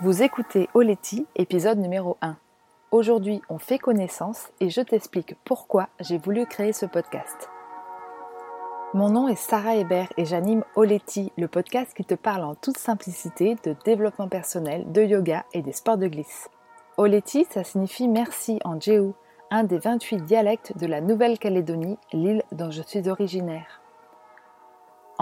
Vous écoutez Oleti, épisode numéro 1. Aujourd'hui, on fait connaissance et je t'explique pourquoi j'ai voulu créer ce podcast. Mon nom est Sarah Hébert et j'anime Oleti, le podcast qui te parle en toute simplicité de développement personnel, de yoga et des sports de glisse. Oleti, ça signifie merci en Jéhu, un des 28 dialectes de la Nouvelle-Calédonie, l'île dont je suis originaire.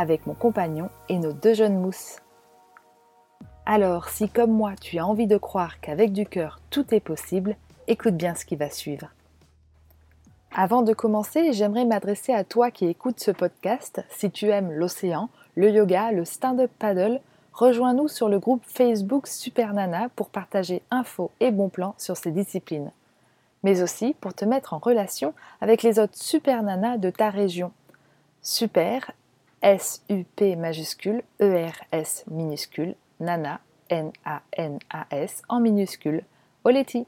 avec mon compagnon et nos deux jeunes mousses. Alors, si comme moi tu as envie de croire qu'avec du cœur tout est possible, écoute bien ce qui va suivre. Avant de commencer, j'aimerais m'adresser à toi qui écoutes ce podcast. Si tu aimes l'océan, le yoga, le stand-up paddle, rejoins-nous sur le groupe Facebook Super Nana pour partager infos et bons plans sur ces disciplines. Mais aussi pour te mettre en relation avec les autres Super Nanas de ta région. Super S-U-P majuscule, E-R-S minuscule, Nana, N-A-N-A-S en minuscule, Oleti.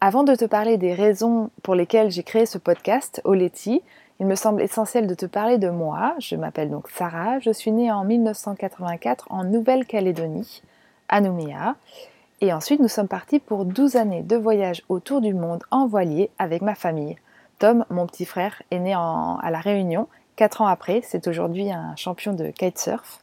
Avant de te parler des raisons pour lesquelles j'ai créé ce podcast, Oleti, il me semble essentiel de te parler de moi. Je m'appelle donc Sarah, je suis née en 1984 en Nouvelle-Calédonie, à Nouméa. Et ensuite, nous sommes partis pour 12 années de voyage autour du monde en voilier avec ma famille. Tom, mon petit frère, est né à La Réunion Quatre ans après, c'est aujourd'hui un champion de kitesurf.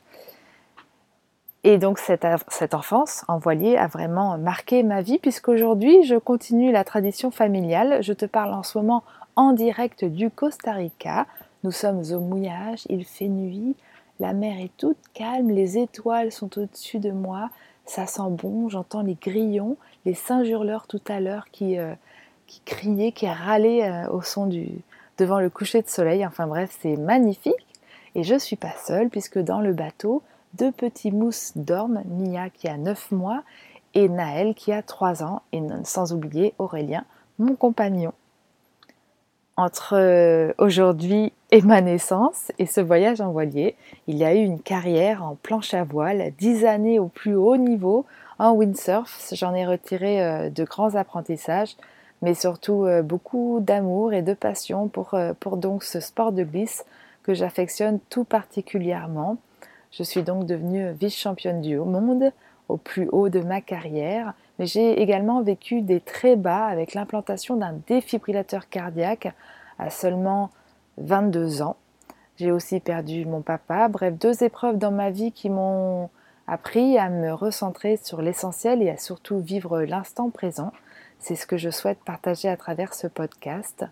Et donc cette, enfance en voilier a vraiment marqué ma vie puisqu'aujourd'hui je continue la tradition familiale. Je te parle en ce moment en direct du Costa Rica. Nous sommes au mouillage, il fait nuit, la mer est toute calme, les étoiles sont au-dessus de moi, ça sent bon, j'entends les grillons, les singes hurleurs tout à l'heure qui, euh, qui criaient, qui râlaient euh, au son du, devant le coucher de soleil. Enfin bref, c'est magnifique. Et je ne suis pas seule puisque dans le bateau, deux petits mousses dorment, Mia qui a 9 mois et Naël qui a 3 ans, et sans oublier Aurélien, mon compagnon. Entre euh, aujourd'hui et ma naissance et ce voyage en voilier, il y a eu une carrière en planche à voile, 10 années au plus haut niveau en windsurf. J'en ai retiré euh, de grands apprentissages mais surtout euh, beaucoup d'amour et de passion pour, euh, pour donc ce sport de glisse que j'affectionne tout particulièrement. Je suis donc devenue vice-championne du monde au plus haut de ma carrière, mais j'ai également vécu des très bas avec l'implantation d'un défibrillateur cardiaque à seulement 22 ans. J'ai aussi perdu mon papa, bref, deux épreuves dans ma vie qui m'ont appris à me recentrer sur l'essentiel et à surtout vivre l'instant présent. C'est ce que je souhaite partager à travers ce podcast.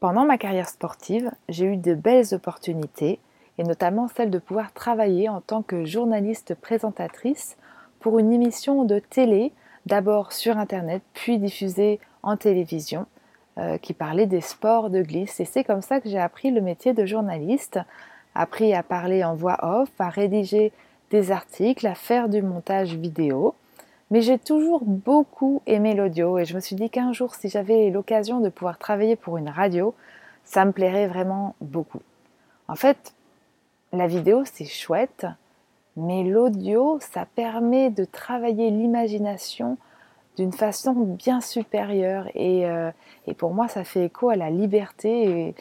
Pendant ma carrière sportive, j'ai eu de belles opportunités, et notamment celle de pouvoir travailler en tant que journaliste présentatrice pour une émission de télé, d'abord sur Internet, puis diffusée en télévision, euh, qui parlait des sports de glisse. Et c'est comme ça que j'ai appris le métier de journaliste, appris à parler en voix off, à rédiger des articles, à faire du montage vidéo. Mais j'ai toujours beaucoup aimé l'audio et je me suis dit qu'un jour, si j'avais l'occasion de pouvoir travailler pour une radio, ça me plairait vraiment beaucoup. En fait, la vidéo, c'est chouette, mais l'audio, ça permet de travailler l'imagination d'une façon bien supérieure. Et, euh, pour moi, ça fait écho à la liberté.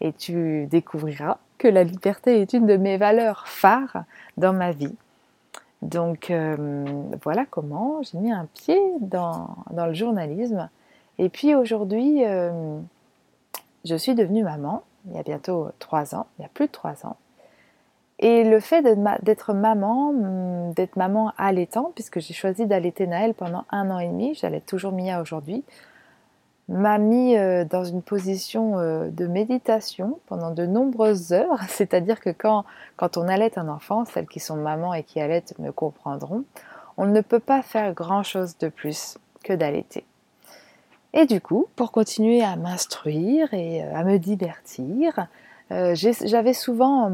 et tu découvriras que la liberté est une de mes valeurs phares dans ma vie. Donc euh, voilà comment j'ai mis un pied dans, le journalisme. Et puis aujourd'hui, euh, je suis devenue maman, il y a bientôt trois ans, il y a plus de trois ans. Et le fait d'être maman, hum, d'être maman allaitant, puisque j'ai choisi d'allaiter Naël pendant un an et demi, j'allais toujours Mia aujourd'hui, m'a mis euh, dans une position euh, de méditation pendant de nombreuses heures. C'est-à-dire que quand, quand on allait un enfant, celles qui sont mamans et qui allaitent me comprendront, on ne peut pas faire grand-chose de plus que d'allaiter. Et du coup, pour continuer à m'instruire et euh, à me divertir, j'avais souvent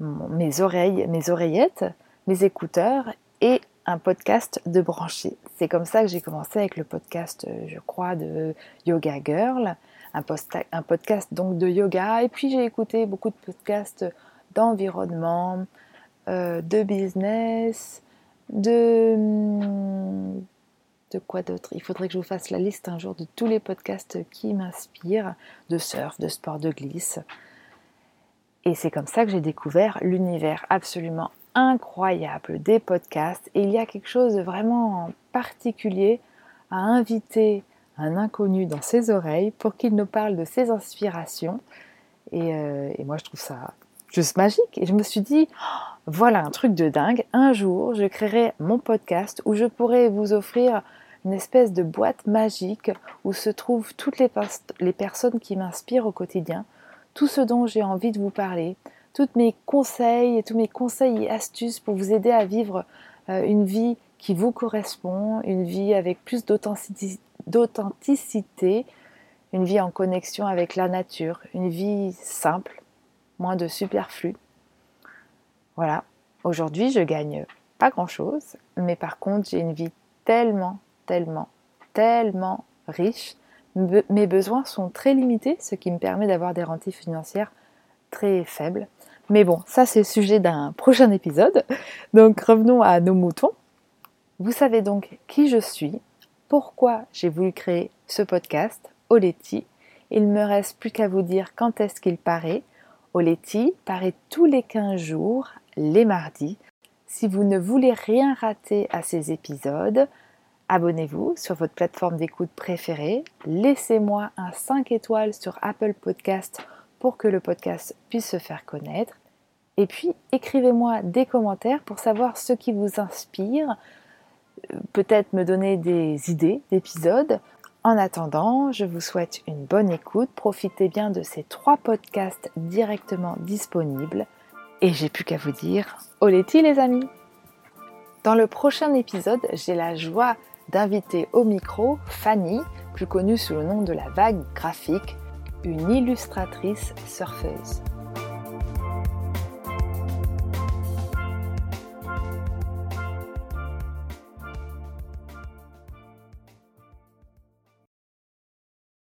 mes, oreilles, mes oreillettes, mes écouteurs et un podcast de branché. C'est comme ça que j'ai commencé avec le podcast, euh, je crois, de Yoga Girl, un, un podcast donc de yoga. Et puis j'ai écouté beaucoup de podcasts d'environnement, euh, de business, de hum, de quoi d'autre? Il faudrait que je vous fasse la liste un jour de tous les podcasts qui m'inspirent, de surf, de sport de glisse. Et c'est comme ça que j'ai découvert l'univers absolument incroyable des podcasts. Et il y a quelque chose de vraiment particulier à inviter un inconnu dans ses oreilles pour qu'il nous parle de ses inspirations. Et, euh, moi, je trouve ça juste magique. Et je me suis dit, oh, voilà un truc de dingue. Un jour, je créerai mon podcast où je pourrai vous offrir une espèce de boîte magique où se trouvent toutes les, les personnes qui m'inspirent au quotidien, tout ce dont j'ai envie de vous parler, tous mes conseils et tous mes conseils et astuces pour vous aider à vivre euh, une vie qui vous correspond, une vie avec plus d'authenticité, une vie en connexion avec la nature, une vie simple, moins de superflu. Voilà, aujourd'hui je gagne pas grand chose, mais par contre j'ai une vie tellement, tellement, tellement riche. Mes besoins sont très limités, ce qui me permet d'avoir des rentiers financières très faibles. Mais bon, ça c'est le sujet d'un prochain épisode. Donc revenons à nos moutons. Vous savez donc qui je suis, pourquoi j'ai voulu créer ce podcast, Oleti. Il me reste plus qu'à vous dire quand est-ce qu'il paraît. Oleti paraît tous les 15 jours, les mardis. Si vous ne voulez rien rater à ces épisodes, abonnez-vous sur votre plateforme d'écoute préférée, laissez-moi un 5 étoiles sur Apple Podcast pour que le podcast puisse se faire connaître. Et puis, écrivez-moi des commentaires pour savoir ce qui vous inspire, peut-être me donner des idées d'épisodes. En attendant, je vous souhaite une bonne écoute. Profitez bien de ces trois podcasts directement disponibles. Et j'ai plus qu'à vous dire, Oleti les amis Dans le prochain épisode, j'ai la joie d'inviter au micro Fanny, plus connue sous le nom de la vague graphique, une illustratrice surfeuse.